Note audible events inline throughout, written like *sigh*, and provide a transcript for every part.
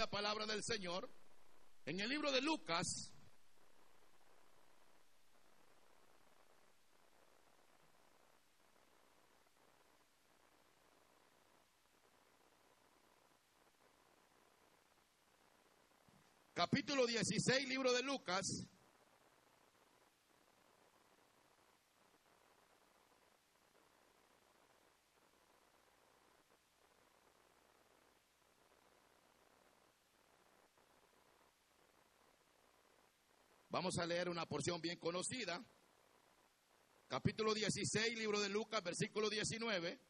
la palabra del Señor en el libro de Lucas. Capítulo 16, libro de Lucas. Vamos a leer una porción bien conocida. Capítulo 16, libro de Lucas, versículo 19.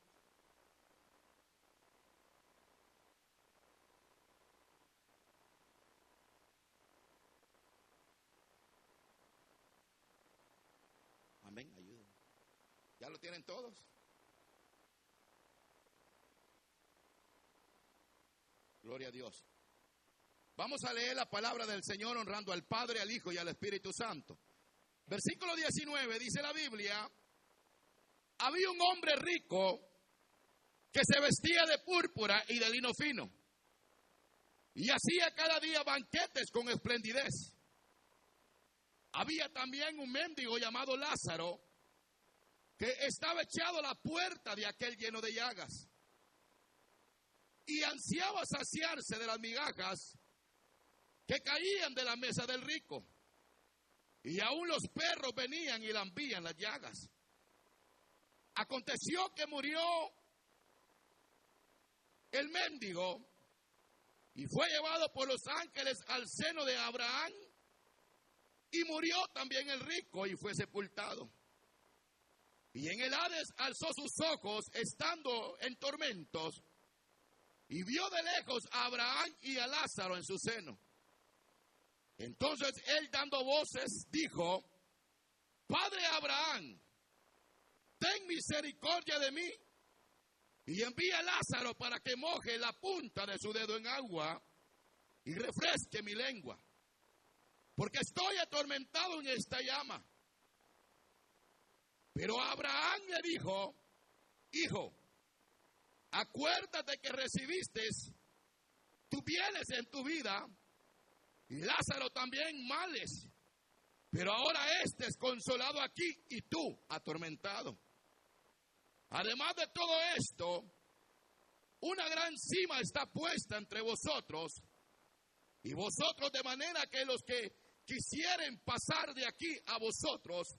Amén, ayúdenme. ¿Ya lo tienen todos? Gloria a Dios. Vamos a leer la palabra del Señor honrando al Padre, al Hijo y al Espíritu Santo. Versículo 19 dice la Biblia, había un hombre rico que se vestía de púrpura y de lino fino y hacía cada día banquetes con esplendidez. Había también un mendigo llamado Lázaro que estaba echado a la puerta de aquel lleno de llagas y ansiaba saciarse de las migajas que caían de la mesa del rico. Y aún los perros venían y lambían las llagas. Aconteció que murió el mendigo y fue llevado por los ángeles al seno de Abraham. Y murió también el rico y fue sepultado. Y en el Hades alzó sus ojos estando en tormentos y vio de lejos a Abraham y a Lázaro en su seno. Entonces él dando voces dijo, Padre Abraham, ten misericordia de mí y envía a Lázaro para que moje la punta de su dedo en agua y refresque mi lengua, porque estoy atormentado en esta llama. Pero Abraham le dijo, Hijo, acuérdate que recibiste tus bienes en tu vida Lázaro también males. Pero ahora este es consolado aquí y tú atormentado. Además de todo esto, una gran cima está puesta entre vosotros y vosotros de manera que los que quisieren pasar de aquí a vosotros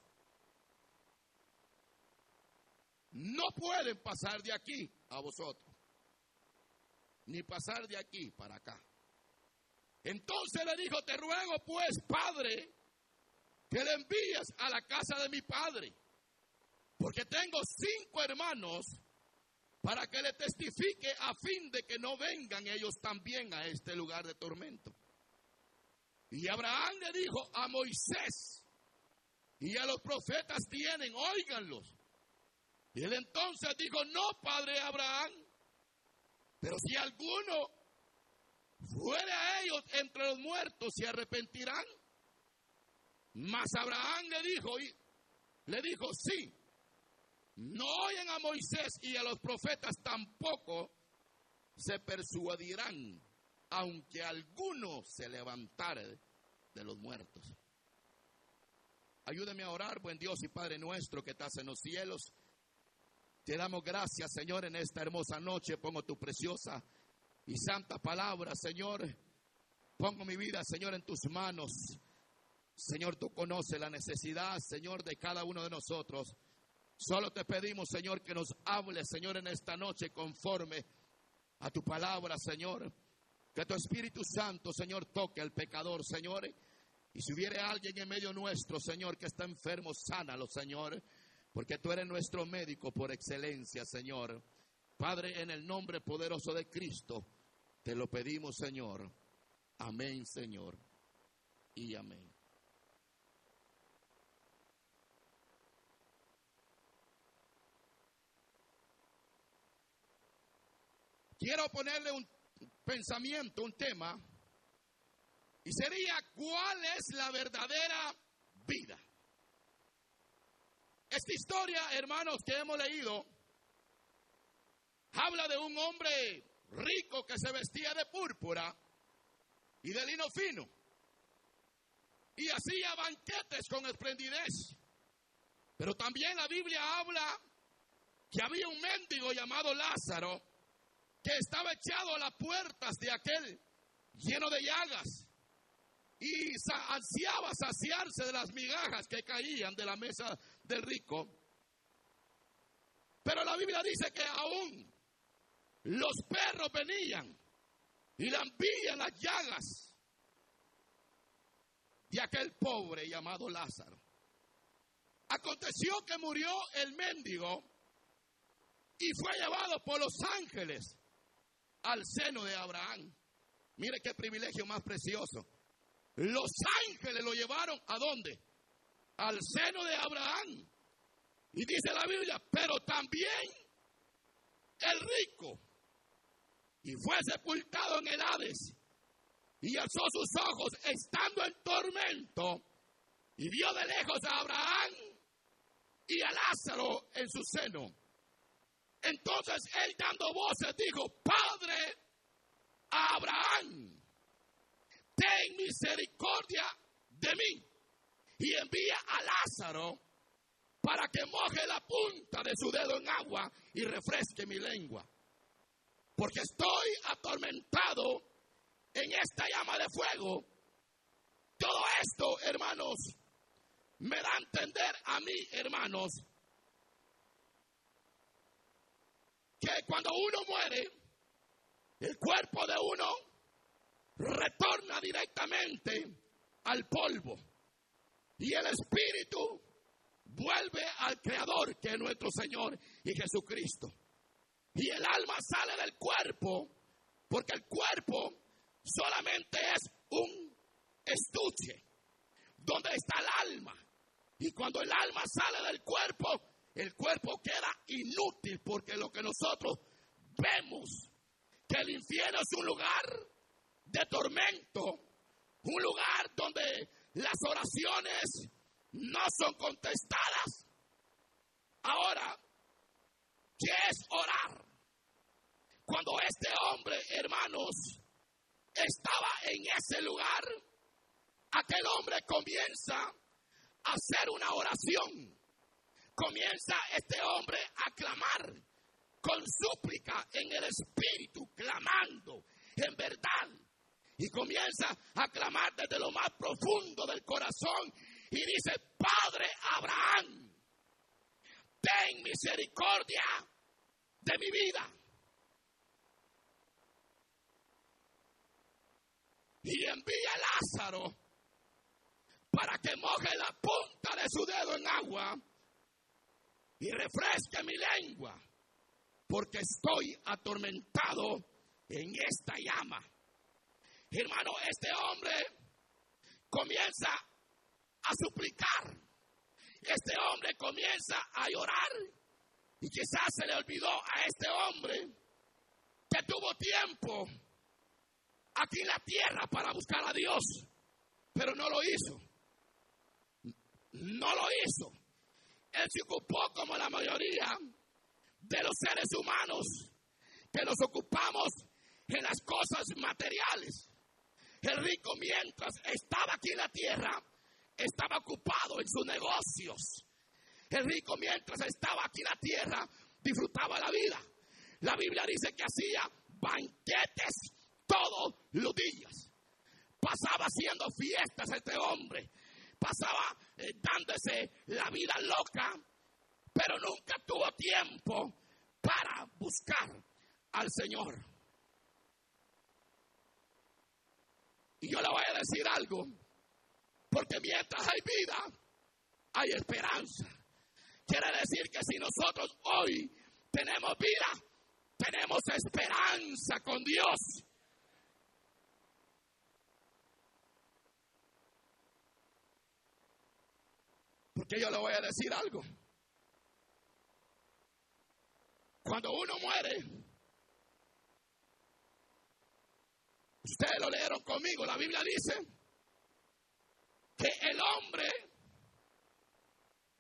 no pueden pasar de aquí a vosotros, ni pasar de aquí para acá. Entonces le dijo, te ruego pues, Padre, que le envíes a la casa de mi Padre, porque tengo cinco hermanos para que le testifique a fin de que no vengan ellos también a este lugar de tormento. Y Abraham le dijo a Moisés y a los profetas tienen, óiganlos. Y él entonces dijo, no, padre Abraham, pero si alguno fuera a ellos entre los muertos, se arrepentirán. Mas Abraham le dijo, y, le dijo, sí, no oyen a Moisés y a los profetas tampoco se persuadirán, aunque alguno se levantare de los muertos. Ayúdeme a orar, buen Dios y Padre nuestro que estás en los cielos. Te damos gracias, Señor, en esta hermosa noche. Pongo tu preciosa y santa palabra, Señor. Pongo mi vida, Señor, en tus manos. Señor, tú conoces la necesidad, Señor, de cada uno de nosotros. Solo te pedimos, Señor, que nos hables, Señor, en esta noche conforme a tu palabra, Señor. Que tu Espíritu Santo, Señor, toque al pecador, Señor. Y si hubiere alguien en medio nuestro, Señor, que está enfermo, sánalo, Señor. Porque tú eres nuestro médico por excelencia, Señor. Padre, en el nombre poderoso de Cristo, te lo pedimos, Señor. Amén, Señor. Y amén. Quiero ponerle un pensamiento, un tema, y sería, ¿cuál es la verdadera vida? Esta historia, hermanos, que hemos leído, habla de un hombre rico que se vestía de púrpura y de lino fino. Y hacía banquetes con esplendidez. Pero también la Biblia habla que había un mendigo llamado Lázaro que estaba echado a las puertas de aquel lleno de llagas y ansiaba saciarse de las migajas que caían de la mesa del rico. Pero la Biblia dice que aún los perros venían y lambían las llagas de aquel pobre llamado Lázaro. Aconteció que murió el mendigo y fue llevado por los ángeles al seno de Abraham. Mire qué privilegio más precioso. Los ángeles lo llevaron a dónde? Al seno de Abraham. Y dice la Biblia, pero también el rico. Y fue sepultado en el Hades. Y alzó sus ojos estando en tormento. Y vio de lejos a Abraham y a Lázaro en su seno. Entonces él dando voces dijo, Padre Abraham, ten misericordia de mí y envía a Lázaro para que moje la punta de su dedo en agua y refresque mi lengua. Porque estoy atormentado en esta llama de fuego. Todo esto, hermanos, me da a entender a mí, hermanos, que cuando uno muere, el cuerpo de uno retorna directamente al polvo y el espíritu vuelve al Creador que es nuestro Señor y Jesucristo. Y el alma sale del cuerpo porque el cuerpo solamente es un estuche donde está el alma. Y cuando el alma sale del cuerpo, el cuerpo queda inútil porque lo que nosotros vemos, que el infierno es un lugar de tormento, un lugar donde las oraciones no son contestadas. Ahora, ¿qué es orar? Cuando este hombre, hermanos, estaba en ese lugar, aquel hombre comienza a hacer una oración comienza este hombre a clamar con súplica en el espíritu, clamando en verdad. Y comienza a clamar desde lo más profundo del corazón y dice, Padre Abraham, ten misericordia de mi vida. Y envía a Lázaro para que moje la punta de su dedo en agua y refresque mi lengua, porque estoy atormentado en esta llama. Hermano, este hombre comienza a suplicar. Este hombre comienza a llorar. Y quizás se le olvidó a este hombre que tuvo tiempo aquí en la tierra para buscar a Dios, pero no lo hizo. No lo hizo. Él se ocupó como la mayoría de los seres humanos que nos ocupamos en las cosas materiales. El rico mientras estaba aquí en la tierra estaba ocupado en sus negocios. El rico mientras estaba aquí en la tierra disfrutaba la vida. La Biblia dice que hacía banquetes todos los días. Pasaba haciendo fiestas este hombre pasaba eh, dándose la vida loca, pero nunca tuvo tiempo para buscar al Señor. Y yo le voy a decir algo, porque mientras hay vida, hay esperanza. Quiere decir que si nosotros hoy tenemos vida, tenemos esperanza con Dios. Porque yo le voy a decir algo. Cuando uno muere, ustedes lo leyeron conmigo, la Biblia dice que el hombre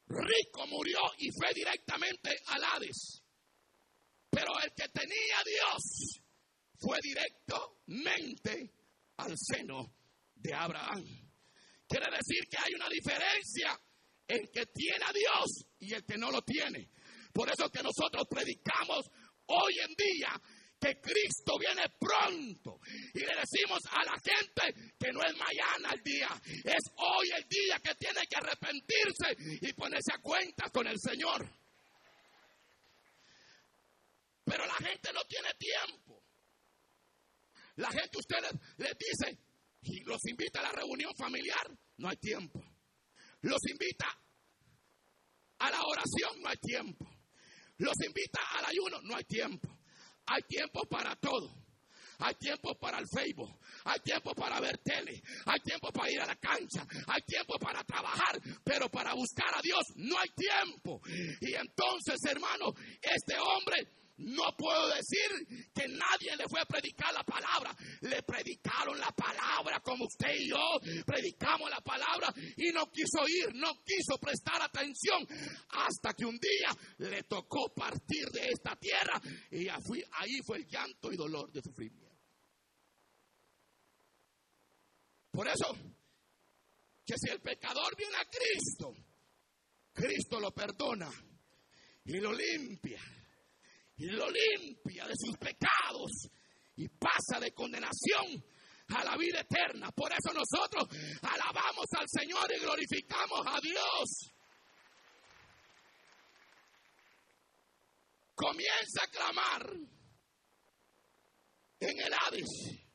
rico murió y fue directamente al Hades. Pero el que tenía a Dios fue directamente al seno de Abraham. Quiere decir que hay una diferencia en que tiene a Dios y el que no lo tiene. Por eso que nosotros predicamos hoy en día que Cristo viene pronto. Y le decimos a la gente que no es mañana el día, es hoy el día que tiene que arrepentirse y ponerse a cuenta con el Señor. Pero la gente no tiene tiempo. La gente, ustedes les dice y los invita a la reunión familiar, no hay tiempo. Los invita a la oración, no hay tiempo. Los invita al ayuno, no hay tiempo. Hay tiempo para todo. Hay tiempo para el Facebook, hay tiempo para ver tele, hay tiempo para ir a la cancha, hay tiempo para trabajar, pero para buscar a Dios no hay tiempo. Y entonces, hermano, este hombre no puedo decir que nadie le fue a predicar la palabra. Le predicaron la palabra como usted y yo predicamos la palabra y no quiso ir, no quiso prestar atención hasta que un día le tocó partir de esta tierra y ahí fue el llanto y dolor de sufrimiento. Por eso, que si el pecador viene a Cristo, Cristo lo perdona y lo limpia y lo limpia de sus pecados y pasa de condenación a la vida eterna. Por eso nosotros alabamos al Señor y glorificamos a Dios. Comienza a clamar en el Hades,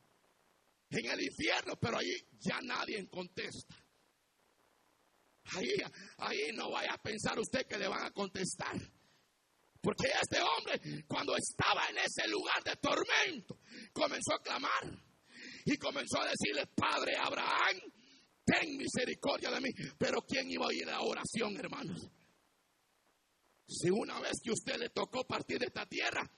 en el infierno, pero ahí ya nadie contesta. Ahí, ahí no vaya a pensar usted que le van a contestar. Porque este hombre, cuando estaba en ese lugar de tormento, comenzó a clamar y comenzó a decirle, Padre Abraham, ten misericordia de mí. Pero ¿quién iba a oír la oración, hermanos? Si una vez que usted le tocó partir de esta tierra,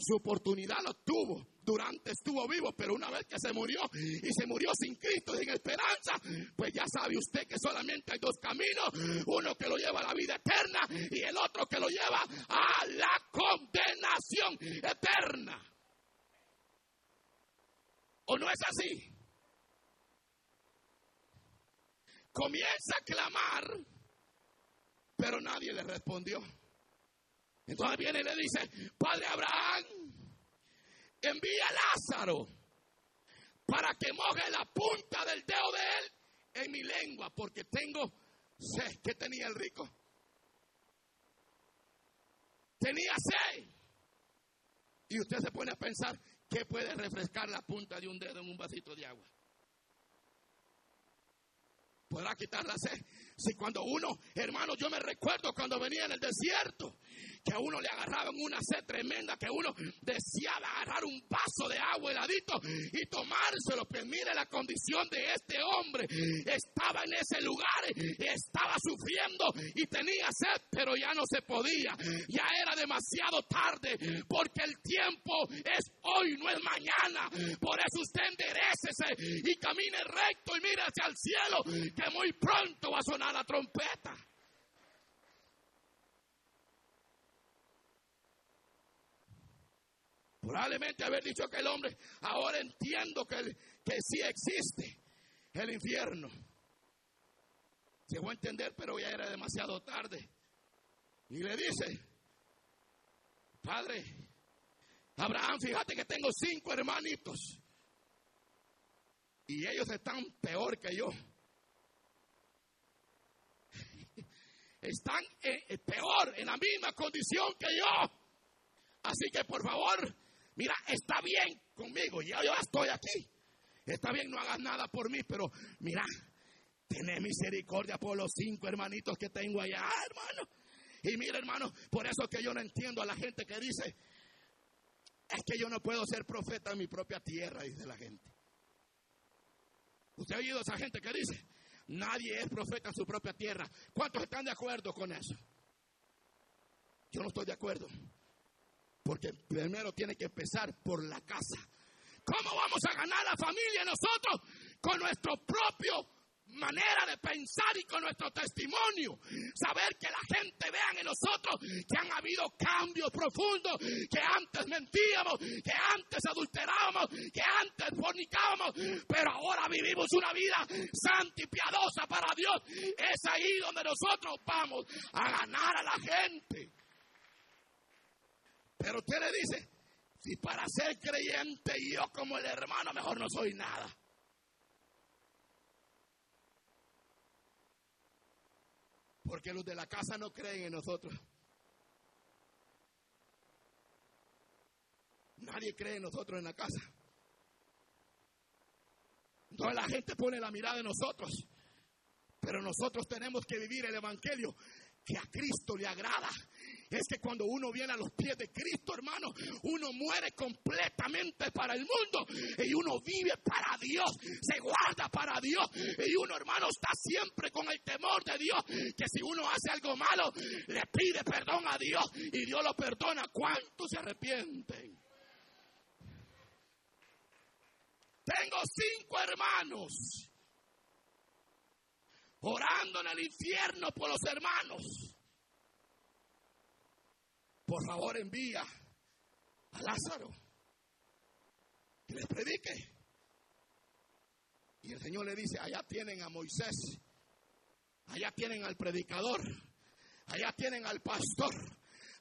su oportunidad lo tuvo. Durante estuvo vivo, pero una vez que se murió y se murió sin Cristo, sin esperanza, pues ya sabe usted que solamente hay dos caminos. Uno que lo lleva a la vida eterna y el otro que lo lleva a la condenación eterna. ¿O no es así? Comienza a clamar, pero nadie le respondió. Entonces viene y le dice, Padre Abraham, envía a Lázaro para que moje la punta del dedo de él en mi lengua, porque tengo sed. ¿Qué tenía el rico? Tenía sed. Y usted se pone a pensar, ¿qué puede refrescar la punta de un dedo en un vasito de agua? ¿Podrá quitar la sed? Si cuando uno, hermano, yo me recuerdo cuando venía en el desierto que a uno le agarraban una sed tremenda, que uno deseaba agarrar un vaso de agua heladito y tomárselo. Pues mire la condición de este hombre. Estaba en ese lugar, estaba sufriendo y tenía sed, pero ya no se podía. Ya era demasiado tarde, porque el tiempo es hoy, no es mañana. Por eso usted enderecese y camine recto y mire hacia el cielo, que muy pronto va a sonar la trompeta. Probablemente haber dicho que el hombre, ahora entiendo que, que sí existe el infierno. Llegó a entender, pero ya era demasiado tarde. Y le dice, Padre, Abraham, fíjate que tengo cinco hermanitos. Y ellos están peor que yo. *laughs* Están eh, eh, peor, en la misma condición que yo. Así que por favor, Mira, está bien conmigo, ya yo estoy aquí. Está bien, no hagas nada por mí, pero mira, tené misericordia por los cinco hermanitos que tengo allá, hermano. Y mira, hermano, por eso que yo no entiendo a la gente que dice, es que yo no puedo ser profeta en mi propia tierra, dice la gente. ¿Usted ha oído a esa gente que dice, nadie es profeta en su propia tierra? ¿Cuántos están de acuerdo con eso? Yo no estoy de acuerdo. Porque primero tiene que empezar por la casa. ¿Cómo vamos a ganar la familia nosotros? Con nuestro propio manera de pensar y con nuestro testimonio, saber que la gente vea en nosotros que han habido cambios profundos, que antes mentíamos, que antes adulterábamos, que antes fornicábamos, pero ahora vivimos una vida santa y piadosa para Dios. Es ahí donde nosotros vamos a ganar a la gente. Pero usted le dice, si para ser creyente yo como el hermano mejor no soy nada. Porque los de la casa no creen en nosotros. Nadie cree en nosotros en la casa. Entonces la gente pone la mirada en nosotros. Pero nosotros tenemos que vivir el Evangelio que a Cristo le agrada es que cuando uno viene a los pies de Cristo, hermano, uno muere completamente para el mundo y uno vive para Dios, se guarda para Dios y uno, hermano, está siempre con el temor de Dios, que si uno hace algo malo, le pide perdón a Dios y Dios lo perdona. ¿Cuántos se arrepienten? Tengo cinco hermanos orando en el infierno por los hermanos por favor envía a Lázaro que les predique. Y el Señor le dice, allá tienen a Moisés, allá tienen al predicador, allá tienen al pastor,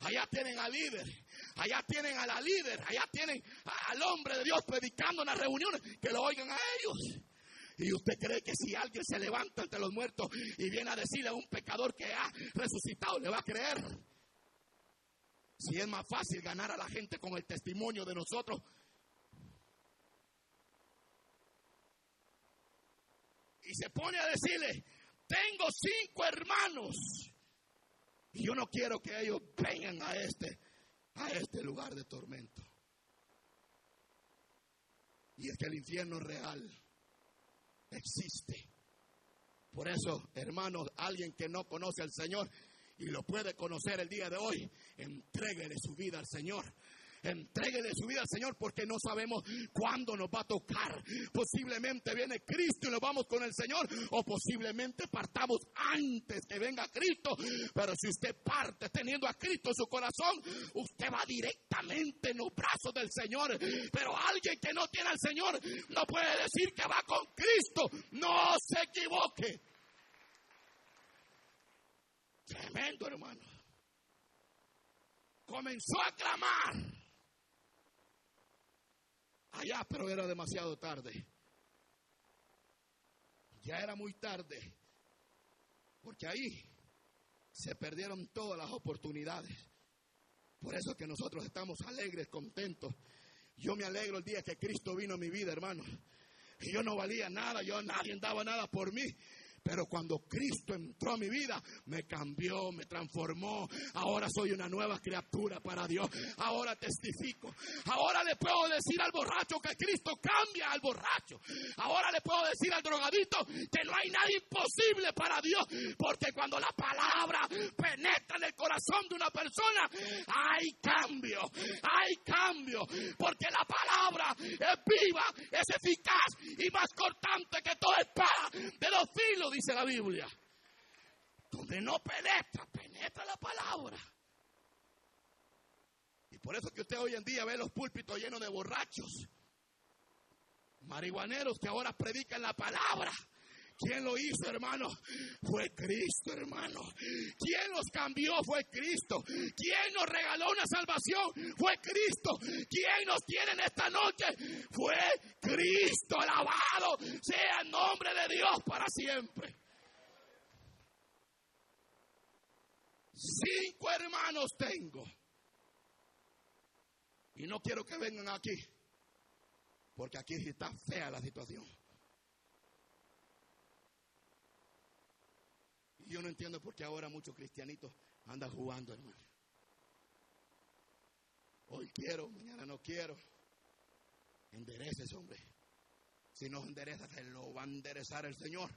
allá tienen al líder, allá tienen a la líder, allá tienen al hombre de Dios predicando en las reuniones, que lo oigan a ellos. Y usted cree que si alguien se levanta entre los muertos y viene a decirle a un pecador que ha resucitado, le va a creer. Si es más fácil ganar a la gente con el testimonio de nosotros. Y se pone a decirle, tengo cinco hermanos. Y yo no quiero que ellos vengan a este, a este lugar de tormento. Y es que el infierno real existe. Por eso, hermanos, alguien que no conoce al Señor y lo puede conocer el día de hoy, entréguele su vida al Señor. Entréguele su vida al Señor porque no sabemos cuándo nos va a tocar. Posiblemente viene Cristo y nos vamos con el Señor o posiblemente partamos antes que venga Cristo. Pero si usted parte teniendo a Cristo en su corazón, usted va directamente en los brazos del Señor. Pero alguien que no tiene al Señor no puede decir que va con Cristo. No se equivoque. Tremendo, hermano. Comenzó a clamar. Allá, pero era demasiado tarde. Ya era muy tarde. Porque ahí se perdieron todas las oportunidades. Por eso es que nosotros estamos alegres, contentos. Yo me alegro el día que Cristo vino a mi vida, hermano. Y yo no valía nada, yo nadie daba nada por mí. Pero cuando Cristo entró a mi vida, me cambió, me transformó. Ahora soy una nueva criatura para Dios. Ahora testifico. Ahora le puedo decir al borracho que Cristo cambia al borracho. Ahora le puedo decir al drogadito que no hay nada imposible para Dios. Porque cuando la palabra penetra en el corazón de una persona, hay cambio. Hay cambio. Porque la palabra es viva, es eficaz y más cortante que toda espada de los filos dice la Biblia. Donde no penetra, penetra la palabra. Y por eso que usted hoy en día ve los púlpitos llenos de borrachos, marihuaneros que ahora predican la palabra. ¿Quién lo hizo, hermano? Fue Cristo, hermano. ¿Quién los cambió? Fue Cristo. ¿Quién nos regaló una salvación? Fue Cristo. ¿Quién nos tiene en esta noche? Fue Cristo. Alabado sea el nombre de Dios para siempre. Cinco hermanos tengo. Y no quiero que vengan aquí. Porque aquí está fea la situación. Yo no entiendo por qué ahora muchos cristianitos andan jugando, hermano. Hoy quiero, mañana no quiero. Endereces, hombre. Si no endereza, se lo va a enderezar el Señor.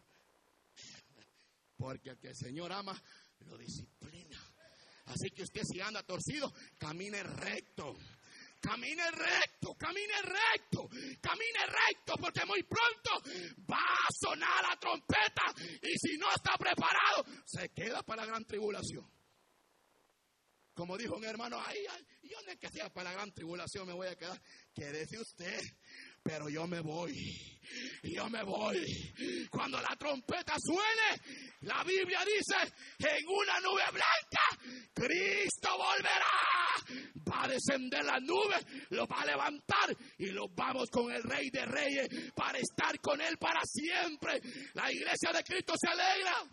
Porque el que el Señor ama, lo disciplina. Así que usted si anda torcido, camine recto Camine recto, camine recto, camine recto, porque muy pronto va a sonar la trompeta y si no está preparado, se queda para la gran tribulación. Como dijo un hermano, ahí, yo no es que sea para la gran tribulación, me voy a quedar. Quédese usted, pero yo me voy. Yo me voy. Cuando la trompeta suene, la Biblia dice, en una nube blanca, Cristo volverá. Va a descender la nube, lo va a levantar y lo vamos con el Rey de Reyes para estar con Él para siempre. La iglesia de Cristo se alegra.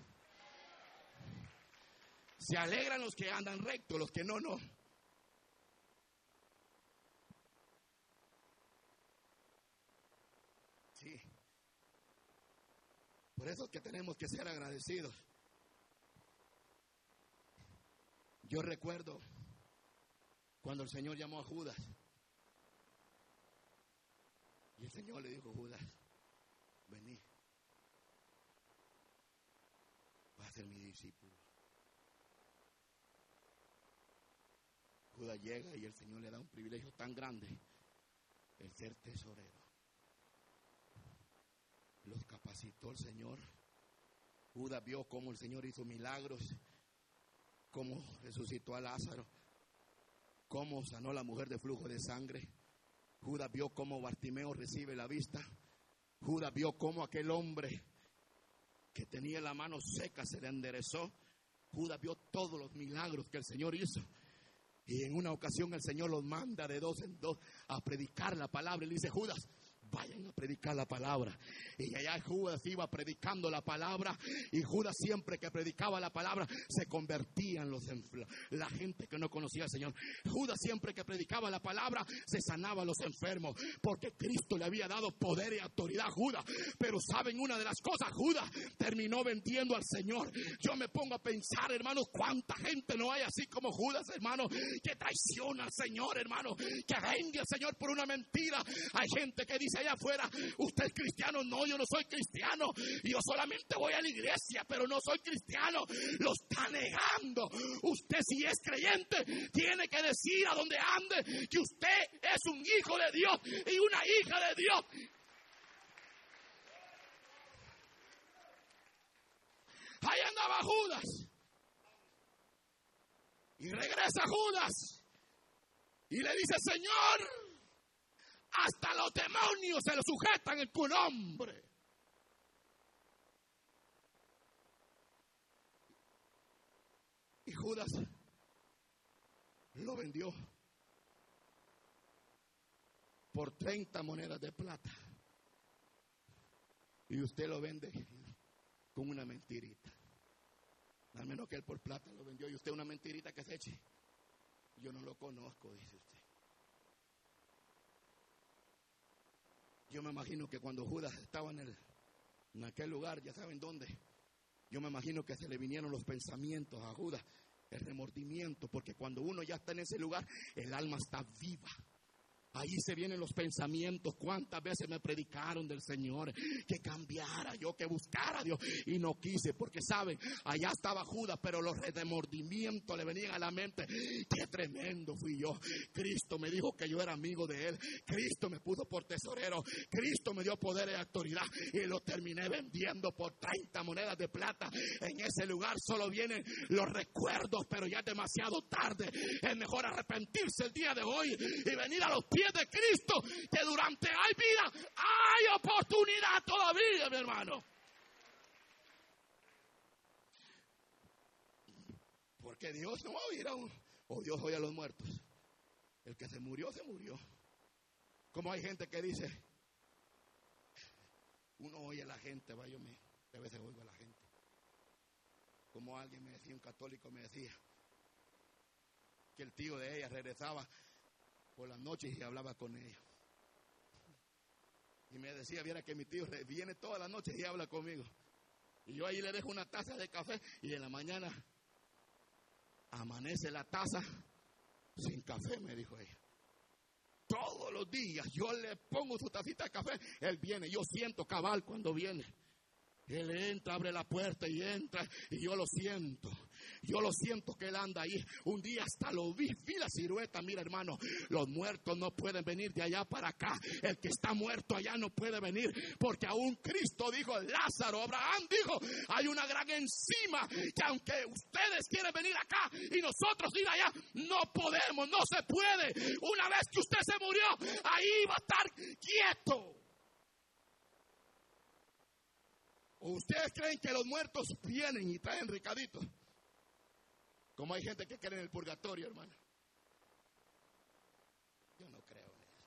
Se alegran los que andan rectos, los que no, no. Sí. Por eso es que tenemos que ser agradecidos. Yo recuerdo cuando el Señor llamó a Judas. Y el Señor le dijo, Judas, vení. Vas a ser mi discípulo. Judas llega y el Señor le da un privilegio tan grande, el ser tesorero. Capacitó el Señor. Judas vio cómo el Señor hizo milagros, cómo resucitó a Lázaro, cómo sanó a la mujer de flujo de sangre. Judas vio cómo Bartimeo recibe la vista. Judas vio cómo aquel hombre que tenía la mano seca se le enderezó. Judas vio todos los milagros que el Señor hizo. Y en una ocasión el Señor los manda de dos en dos a predicar la palabra. Y le dice, Judas, vayan a predicar la palabra. Y allá Judas iba predicando la palabra y Judas siempre que predicaba la palabra se convertían los la gente que no conocía al Señor. Judas siempre que predicaba la palabra se sanaba a los enfermos porque Cristo le había dado poder y autoridad a Judas. Pero saben una de las cosas, Judas terminó vendiendo al Señor. Yo me pongo a pensar, hermanos, cuánta gente no hay así como Judas, hermano, que traiciona al Señor, hermano, que vende al Señor por una mentira. Hay gente que dice allá afuera, usted es cristiano, no, yo no soy cristiano, yo solamente voy a la iglesia, pero no soy cristiano, lo está negando. Usted si es creyente, tiene que decir a donde ande que usted es un hijo de Dios y una hija de Dios. Ahí andaba Judas. Y regresa Judas. Y le dice, Señor, hasta los demonios se lo sujetan en tu nombre. Y Judas lo vendió por 30 monedas de plata. Y usted lo vende con una mentirita. Al menos que él por plata lo vendió y usted una mentirita que se eche. Yo no lo conozco, dice usted. Yo me imagino que cuando Judas estaba en, el, en aquel lugar, ya saben dónde, yo me imagino que se le vinieron los pensamientos a Judas, el remordimiento, porque cuando uno ya está en ese lugar, el alma está viva. Ahí se vienen los pensamientos. ¿Cuántas veces me predicaron del Señor? Que cambiara yo, que buscara a Dios. Y no quise, porque saben, allá estaba Judas, pero los remordimientos le venían a la mente. Qué tremendo fui yo. Cristo me dijo que yo era amigo de Él. Cristo me puso por tesorero. Cristo me dio poder y autoridad. Y lo terminé vendiendo por 30 monedas de plata. En ese lugar solo vienen los recuerdos, pero ya es demasiado tarde. Es mejor arrepentirse el día de hoy y venir a los pies de Cristo, que durante hay vida, hay oportunidad todavía, mi hermano. Porque Dios no va a oír a o Dios oye a los muertos. El que se murió, se murió. Como hay gente que dice, uno oye a la gente, va, yo me, a veces oigo a la gente. Como alguien me decía, un católico me decía, que el tío de ella regresaba por las noches y hablaba con ella. Y me decía, viera que mi tío viene todas las noches y habla conmigo. Y yo ahí le dejo una taza de café y en la mañana amanece la taza sin café, me dijo ella. Todos los días yo le pongo su tacita de café, él viene, yo siento cabal cuando viene. Él entra, abre la puerta y entra y yo lo siento. Yo lo siento que él anda ahí. Un día hasta lo vi, vi la silueta. Mira, hermano, los muertos no pueden venir de allá para acá. El que está muerto allá no puede venir. Porque aún Cristo dijo, Lázaro, Abraham dijo, hay una gran encima que aunque ustedes quieren venir acá y nosotros ir allá, no podemos, no se puede. Una vez que usted se murió, ahí va a estar quieto. ¿O ustedes creen que los muertos vienen y traen ricaditos? Como hay gente que cree en el purgatorio, hermano. Yo no creo en eso.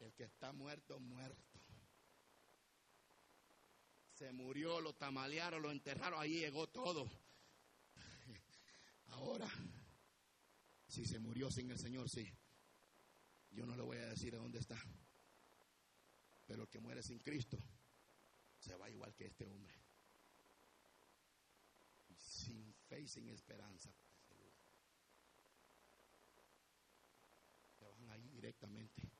El que está muerto, muerto. Se murió, lo tamalearon, lo enterraron, ahí llegó todo. Ahora, si se murió sin el Señor, sí. Yo no le voy a decir a dónde está. Pero el que muere sin Cristo se va igual que este hombre sin y sin esperanza. Se van ahí directamente.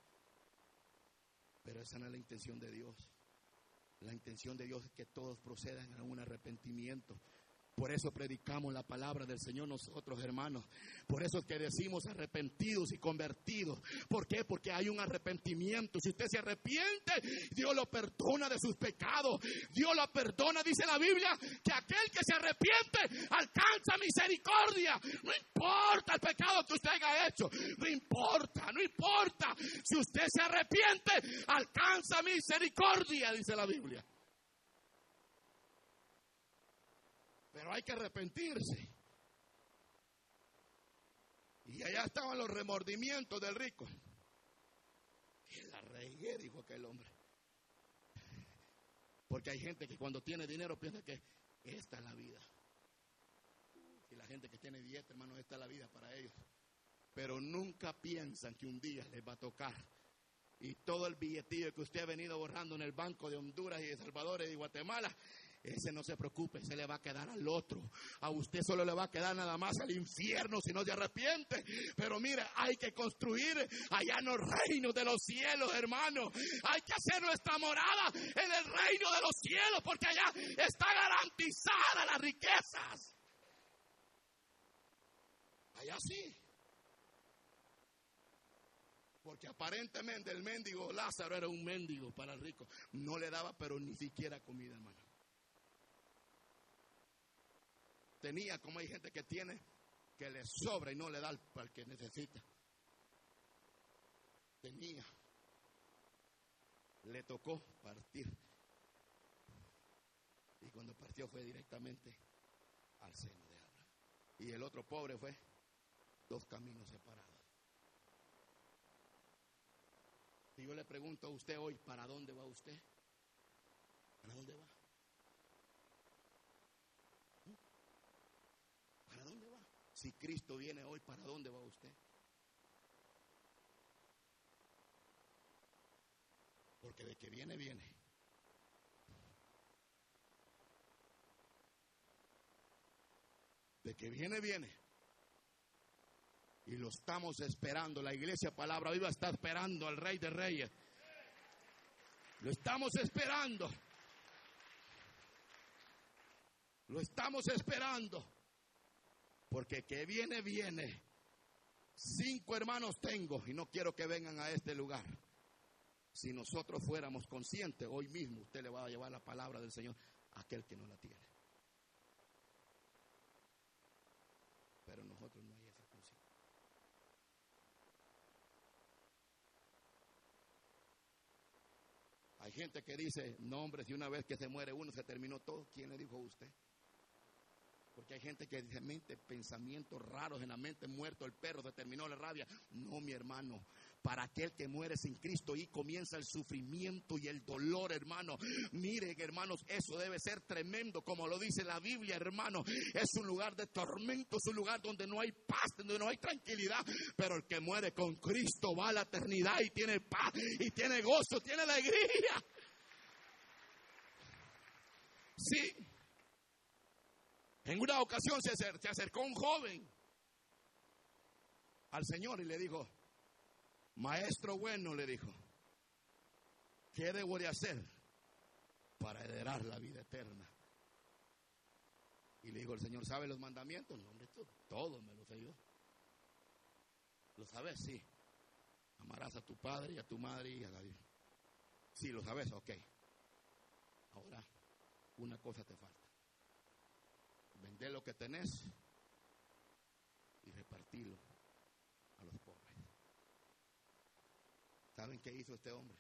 Pero esa no es la intención de Dios. La intención de Dios es que todos procedan a un arrepentimiento. Por eso predicamos la palabra del Señor nosotros, hermanos. Por eso es que decimos arrepentidos y convertidos. ¿Por qué? Porque hay un arrepentimiento. Si usted se arrepiente, Dios lo perdona de sus pecados. Dios lo perdona, dice la Biblia, que aquel que se arrepiente alcanza misericordia. No importa el pecado que usted haya hecho. No importa, no importa. Si usted se arrepiente, alcanza misericordia, dice la Biblia. Pero hay que arrepentirse. Y allá estaban los remordimientos del rico. Que la regué, dijo aquel hombre. Porque hay gente que cuando tiene dinero piensa que esta es la vida. Y la gente que tiene dieta, hermano, esta es la vida para ellos. Pero nunca piensan que un día les va a tocar. Y todo el billetillo que usted ha venido borrando en el Banco de Honduras y de Salvador y de Guatemala, ese no se preocupe, se le va a quedar al otro. A usted solo le va a quedar nada más al infierno si no se arrepiente. Pero mire, hay que construir allá en los reinos de los cielos, hermano. Hay que hacer nuestra morada en el reino de los cielos porque allá está garantizada las riquezas. Allá sí. Porque aparentemente el mendigo Lázaro era un mendigo para el rico. No le daba, pero ni siquiera comida, hermano. Tenía, como hay gente que tiene, que le sobra y no le da al, que necesita. Tenía. Le tocó partir. Y cuando partió fue directamente al seno de Abraham. Y el otro pobre fue dos caminos separados. Y yo le pregunto a usted hoy, ¿para dónde va usted? ¿Para dónde va? Si Cristo viene hoy, ¿para dónde va usted? Porque de que viene, viene. De que viene, viene. Y lo estamos esperando. La iglesia Palabra Viva está esperando al Rey de Reyes. Lo estamos esperando. Lo estamos esperando. Porque que viene, viene. Cinco hermanos tengo y no quiero que vengan a este lugar. Si nosotros fuéramos conscientes, hoy mismo usted le va a llevar la palabra del Señor a aquel que no la tiene. Pero nosotros no hay esa conciencia. Hay gente que dice, no hombre, si una vez que se muere uno se terminó todo, ¿quién le dijo a usted? Porque hay gente que dice mente, pensamientos raros en la mente, muerto el perro, se terminó la rabia. No, mi hermano. Para aquel que muere sin Cristo y comienza el sufrimiento y el dolor, hermano. Miren, hermanos, eso debe ser tremendo, como lo dice la Biblia, hermano. Es un lugar de tormento, es un lugar donde no hay paz, donde no hay tranquilidad. Pero el que muere con Cristo va a la eternidad y tiene paz, y tiene gozo, tiene alegría. Sí. En una ocasión se, acercó un joven al Señor y le dijo, maestro bueno, le dijo, ¿qué debo de hacer para heredar la vida eterna? Y le dijo el Señor, ¿sabe los mandamientos? No, hombre, todos me los sé yo. ¿Lo sabes? Sí. Amarás a tu padre y a tu madre y a la Sí, lo sabes, ok. Ahora, una cosa te falta. Vende lo que tenés y repartirlo a los pobres. ¿Saben qué hizo este hombre?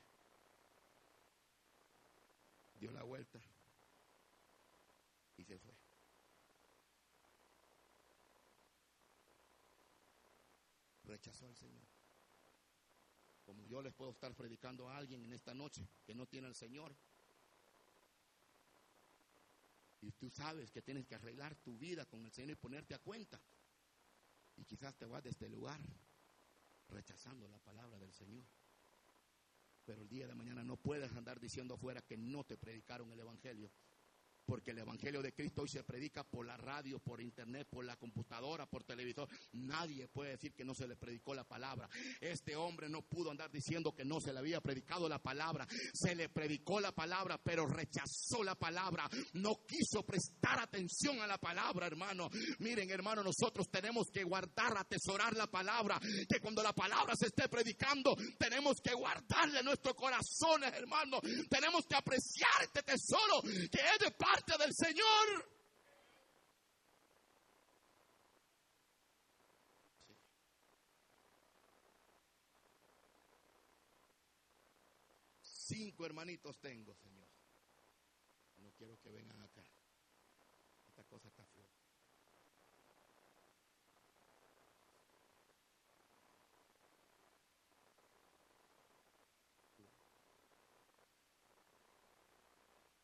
Dio la vuelta y se fue. Rechazó al Señor. Como yo les puedo estar predicando a alguien en esta noche que no tiene al Señor. Y tú sabes que tienes que arreglar tu vida con el Señor y ponerte a cuenta. Y quizás te vas de este lugar rechazando la palabra del Señor. Pero el día de mañana no puedes andar diciendo afuera que no te predicaron el Evangelio porque el Evangelio de Cristo hoy se predica por la radio, por internet, por la computadora, por televisor. Nadie puede decir que no se le predicó la palabra. Este hombre no pudo andar diciendo que no se le había predicado la palabra. Se le predicó la palabra, pero rechazó la palabra. No quiso prestar atención a la palabra, hermano. Miren, hermano, nosotros tenemos que guardar, atesorar la palabra. Que cuando la palabra se esté predicando, tenemos que guardarle nuestros corazones, hermano. Tenemos que apreciar este tesoro que es de del Señor. Cinco hermanitos tengo, Señor. No quiero que vengan acá. Esta cosa está.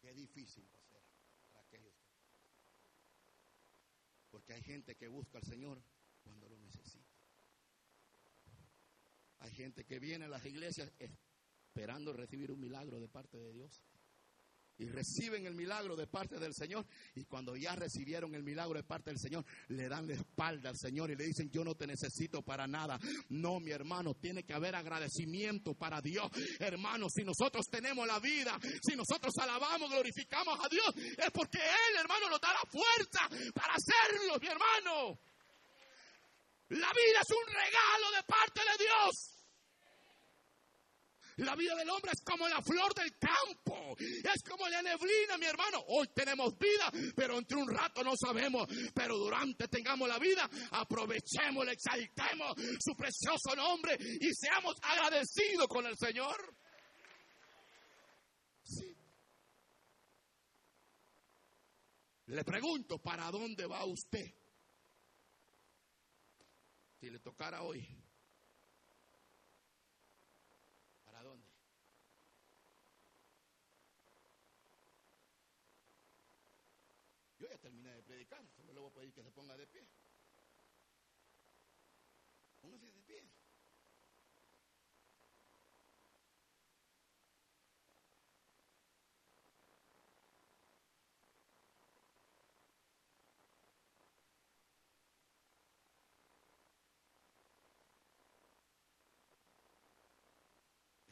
Qué difícil Porque hay gente que busca al Señor cuando lo necesita. Hay gente que viene a las iglesias esperando recibir un milagro de parte de Dios y reciben el milagro de parte del Señor. Y cuando ya recibieron el milagro de parte del Señor, le dan la espalda al Señor y le dicen, yo no te necesito para nada. No, mi hermano, tiene que haber agradecimiento para Dios. Hermano, si nosotros tenemos la vida, si nosotros alabamos, glorificamos a Dios, es porque Él, hermano, nos da la fuerza para hacerlo, mi hermano. La vida es un regalo de parte de Dios. La vida del hombre es como la flor del campo. Es como la neblina, mi hermano. Hoy tenemos vida, pero entre un rato no sabemos. Pero durante tengamos la vida, aprovechemos, exaltemos su precioso nombre y seamos agradecidos con el Señor. Le pregunto, ¿para dónde va usted? Si le tocara hoy solo le voy a pedir que se ponga de pie. Póngase de pie.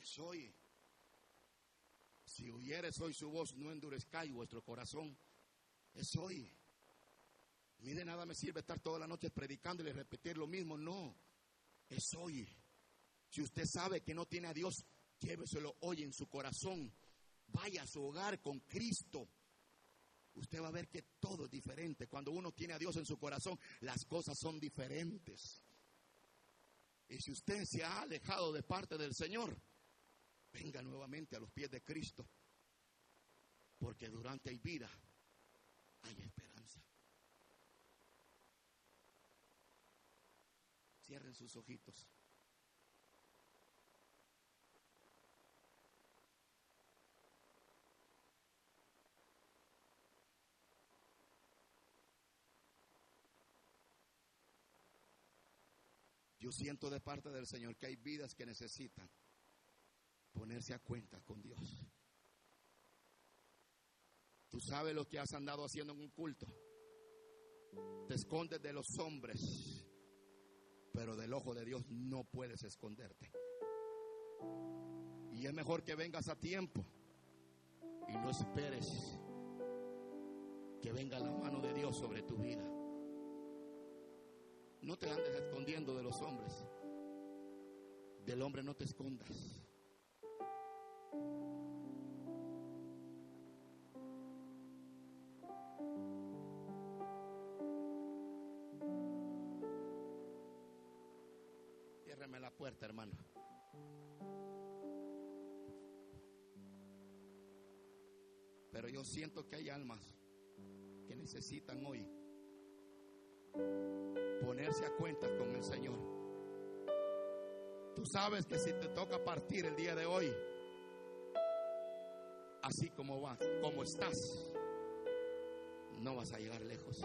Soy. Si oyeres hoy su voz, no endurezcáis vuestro corazón. Es hoy. A de nada me sirve estar toda la noche predicando y repetir lo mismo. No, es hoy. Si usted sabe que no tiene a Dios, lléveselo hoy en su corazón. Vaya a su hogar con Cristo. Usted va a ver que todo es diferente. Cuando uno tiene a Dios en su corazón, las cosas son diferentes. Y si usted se ha alejado de parte del Señor, venga nuevamente a los pies de Cristo. Porque durante hay vida, hay esperanza. Cierren sus ojitos. Yo siento de parte del Señor que hay vidas que necesitan ponerse a cuenta con Dios. Tú sabes lo que has andado haciendo en un culto. Te escondes de los hombres pero del ojo de Dios no puedes esconderte. Y es mejor que vengas a tiempo y no esperes que venga la mano de Dios sobre tu vida. No te andes escondiendo de los hombres. Del hombre no te escondas. Puerta, hermano. Pero yo siento que hay almas que necesitan hoy ponerse a cuentas con el Señor. Tú sabes que si te toca partir el día de hoy, así como vas, como estás, no vas a llegar lejos.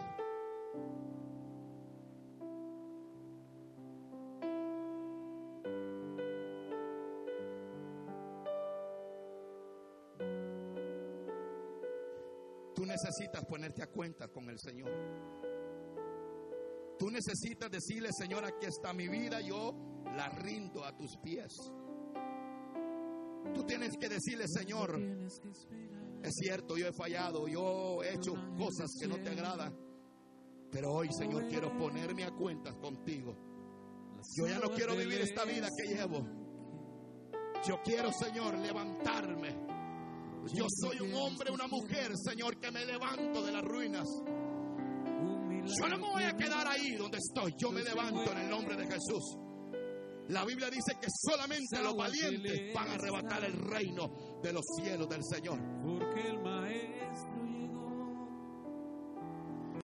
Necesitas ponerte a cuenta con el Señor. Tú necesitas decirle, Señor, aquí está mi vida, yo la rindo a tus pies. Tú tienes que decirle, Señor, es cierto, yo he fallado, yo he hecho cosas que no te agradan, pero hoy, Señor, quiero ponerme a cuentas contigo. Yo ya no quiero vivir esta vida que llevo. Yo quiero, Señor, levantarme. Yo soy un hombre, una mujer, Señor, que me levanto de las ruinas. Yo no me voy a quedar ahí donde estoy. Yo me levanto en el nombre de Jesús. La Biblia dice que solamente los valientes van a arrebatar el reino de los cielos del Señor. Porque el maestro.